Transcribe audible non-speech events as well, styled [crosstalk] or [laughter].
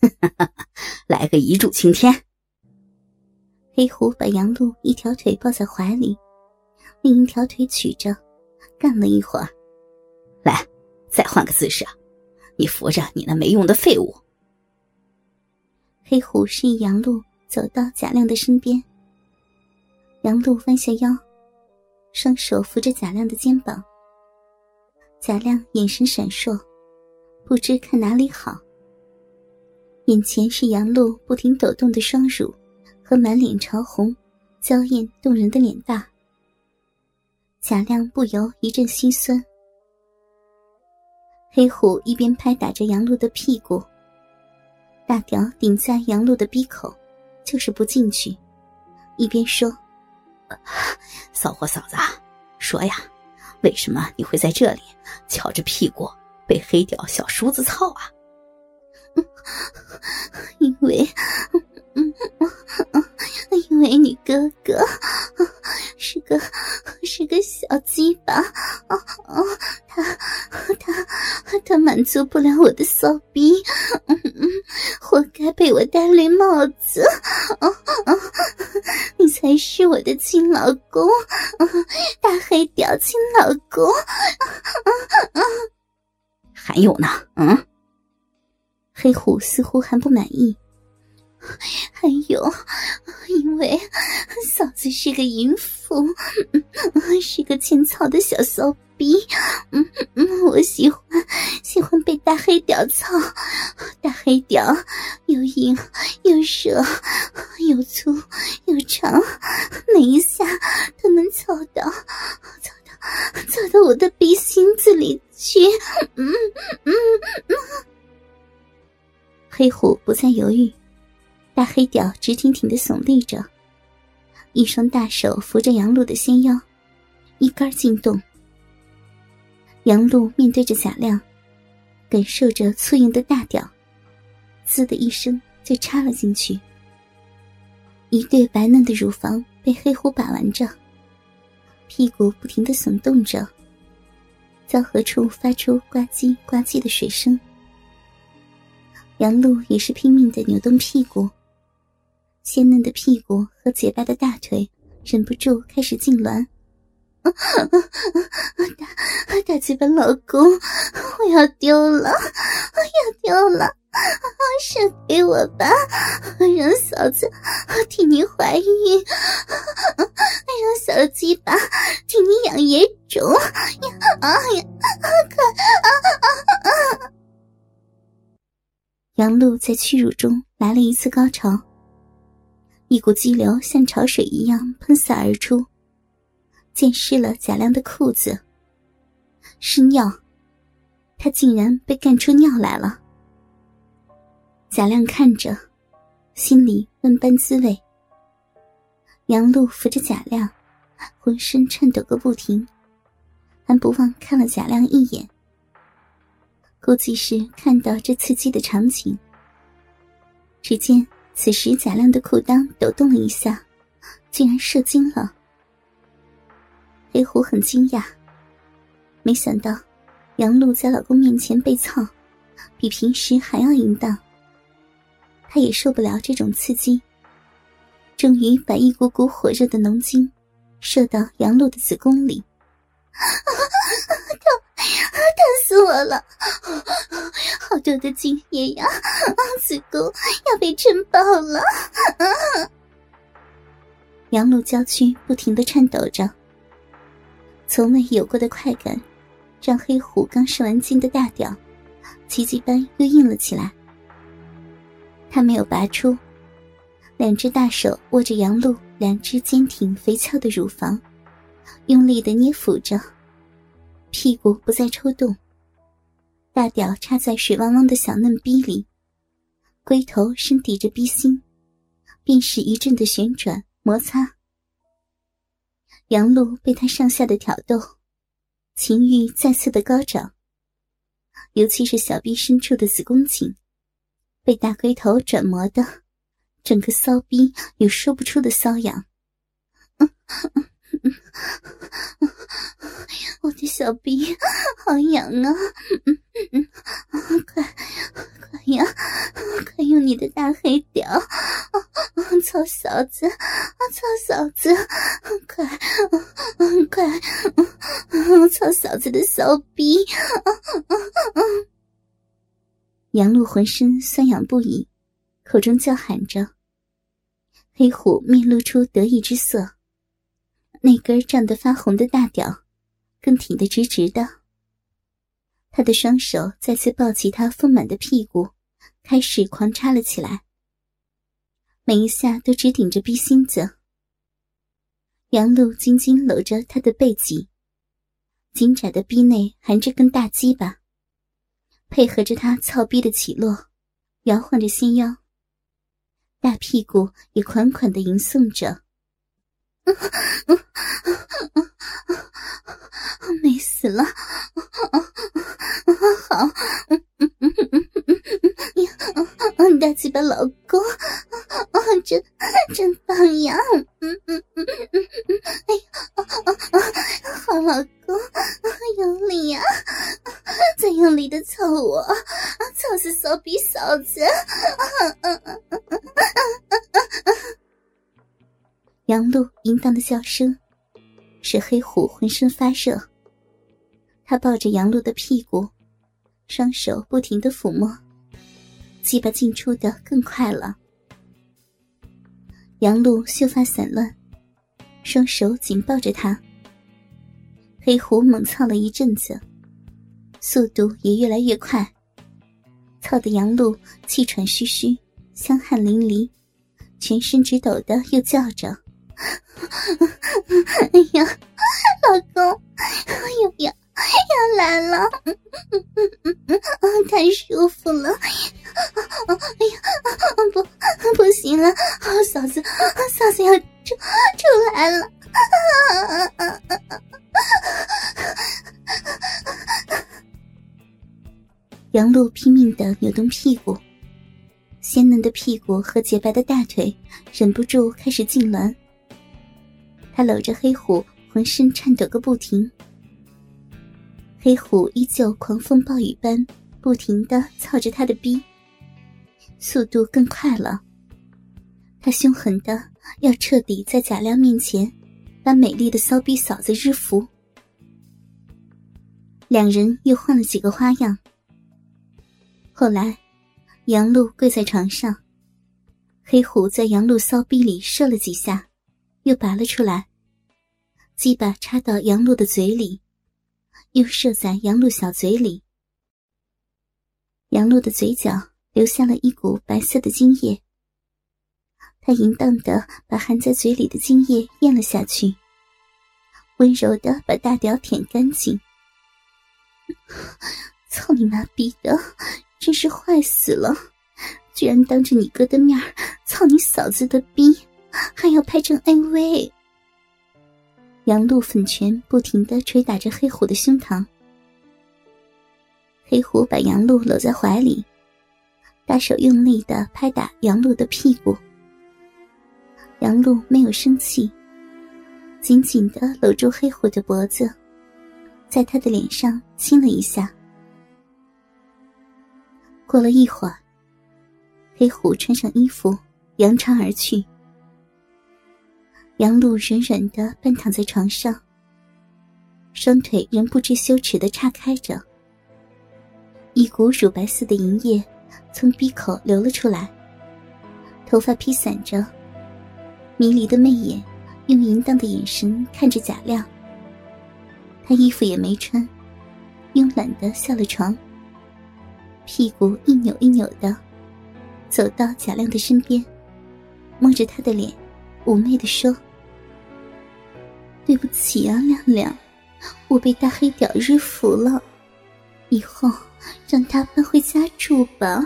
哈 [laughs] 来个一柱擎天。黑虎把杨璐一条腿抱在怀里，另一条腿曲着，干了一会儿。来，再换个姿势，你扶着你那没用的废物。黑虎示意杨璐走到贾亮的身边。杨璐弯下腰，双手扶着贾亮的肩膀。贾亮眼神闪烁，不知看哪里好。眼前是杨露不停抖动的双乳。和满脸潮红、娇艳动人的脸蛋，贾亮不由一阵心酸。黑虎一边拍打着杨露的屁股，大屌顶在杨露的鼻口，就是不进去，一边说：“骚货嫂子，说呀，为什么你会在这里翘着屁股被黑屌小叔子操啊？” [laughs] 因为。因为你哥哥是个是个小鸡巴，哦哦，他他他满足不了我的骚逼，嗯嗯，活该被我戴绿帽子，你才是我的亲老公，大黑屌亲老公，还有呢，嗯，黑虎似乎还不满意。还有，因为嫂子是个淫妇，是个欠操的小骚逼，嗯嗯，我喜欢喜欢被大黑屌操，大黑屌又硬又热又粗又长，每一下都能操到，操到操到我的逼心子里去，嗯嗯嗯。黑虎不再犹豫。大黑屌直挺挺的耸立着，一双大手扶着杨璐的纤腰，一杆进洞。杨璐面对着贾亮，感受着粗硬的大屌，滋的一声就插了进去。一对白嫩的乳房被黑虎把玩着，屁股不停的耸动着，交合处发出呱唧呱唧的水声。杨璐也是拼命的扭动屁股。鲜嫩的屁股和洁白的大腿，忍不住开始痉挛。大大鸡巴老公，我要丢了，我要丢了，生给我吧，让嫂子替你怀孕，让小鸡巴替你养野种。啊呀，快啊啊啊！杨璐在屈辱中来了一次高潮。一股激流像潮水一样喷洒而出，溅湿了贾亮的裤子。是尿，他竟然被干出尿来了。贾亮看着，心里万般滋味。杨璐扶着贾亮，浑身颤抖个不停，还不忘看了贾亮一眼。估计是看到这刺激的场景，只见。此时，贾亮的裤裆抖动了一下，竟然射精了。黑虎很惊讶，没想到杨璐在老公面前被操，比平时还要淫荡。他也受不了这种刺激，终于把一股股火热的浓精射到杨璐的子宫里。疼 [laughs] 死我了！好多的精液呀，子宫要被撑爆了！杨露娇躯不停的颤抖着，从未有过的快感，让黑虎刚射完精的大屌，奇迹般又硬了起来。他没有拔出，两只大手握着杨露两只坚挺肥翘的乳房，用力的捏抚着。屁股不再抽动，大屌插在水汪汪的小嫩逼里，龟头深抵着逼心，便是一阵的旋转摩擦。杨璐被他上下的挑逗，情欲再次的高涨，尤其是小臂深处的子宫颈，被大龟头转磨的，整个骚逼有说不出的瘙痒。[laughs] [laughs] 我的小臂好痒啊！快快呀，快用你的大黑屌，操嫂子，操嫂子，快快操嫂子的小臂！杨露浑身酸痒不已，口中叫喊着。黑虎面露出得意之色，那根胀得发红的大屌更挺得直直的。他的双手再次抱起他丰满的屁股，开始狂插了起来，每一下都直顶着逼心子。杨露紧紧搂着他的背脊，紧窄的逼内含着根大鸡巴，配合着他操逼的起落，摇晃着纤腰。大屁股也款款的吟诵着，[laughs] 美死了！[laughs] 好，[laughs] 大鸡巴老公，真真棒呀！嗯嗯嗯嗯嗯，哎呀，好老公，用力呀！再用力的操我，操死骚逼嫂子！杨露淫荡的笑声，使黑虎浑身发热。他抱着杨露的屁股，双手不停的抚摸，鸡巴进出的更快了。杨露秀发散乱，双手紧抱着他。黑虎猛操了一阵子，速度也越来越快，操的杨露气喘吁吁，香汗淋漓，全身直抖的又叫着。[laughs] 哎呀，老公，又要要来了，[laughs] 太舒服了！哎呀，不，不行了，嫂子，嫂子要出出来了！[laughs] 杨露拼命的扭动屁股，鲜嫩的屁股和洁白的大腿忍不住开始痉挛。他搂着黑虎，浑身颤抖个不停。黑虎依旧狂风暴雨般不停的操着他的逼，速度更快了。他凶狠的要彻底在贾亮面前把美丽的骚逼嫂子日服。两人又换了几个花样。后来，杨露跪在床上，黑虎在杨露骚逼里射了几下。又拔了出来，鸡巴插到杨露的嘴里，又射在杨露小嘴里。杨露的嘴角留下了一股白色的精液，他淫荡的把含在嘴里的精液咽了下去，温柔的把大屌舔干净。[laughs] 操你妈逼的，真是坏死了！居然当着你哥的面操你嫂子的逼！还要拍成 AV。杨露粉拳不停的捶打着黑虎的胸膛，黑虎把杨露搂在怀里，大手用力的拍打杨露的屁股。杨露没有生气，紧紧的搂住黑虎的脖子，在他的脸上亲了一下。过了一会儿，黑虎穿上衣服，扬长而去。杨露软软的半躺在床上，双腿仍不知羞耻的岔开着，一股乳白色的银液从鼻口流了出来，头发披散着，迷离的媚眼用淫荡的眼神看着贾亮。他衣服也没穿，慵懒的下了床，屁股一扭一扭的，走到贾亮的身边，摸着他的脸，妩媚的说。对不起啊，亮亮，我被大黑屌日服了，以后让他搬回家住吧。